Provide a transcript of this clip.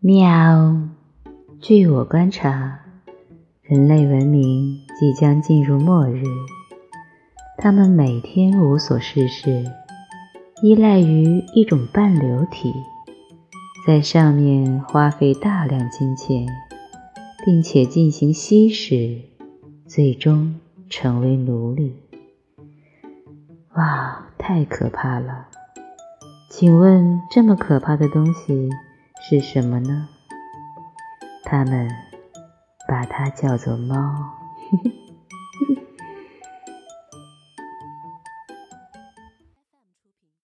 喵！据我观察，人类文明即将进入末日。他们每天无所事事，依赖于一种半流体，在上面花费大量金钱，并且进行吸食，最终成为奴隶。哇，太可怕了！请问，这么可怕的东西是什么呢？他们把它叫做猫。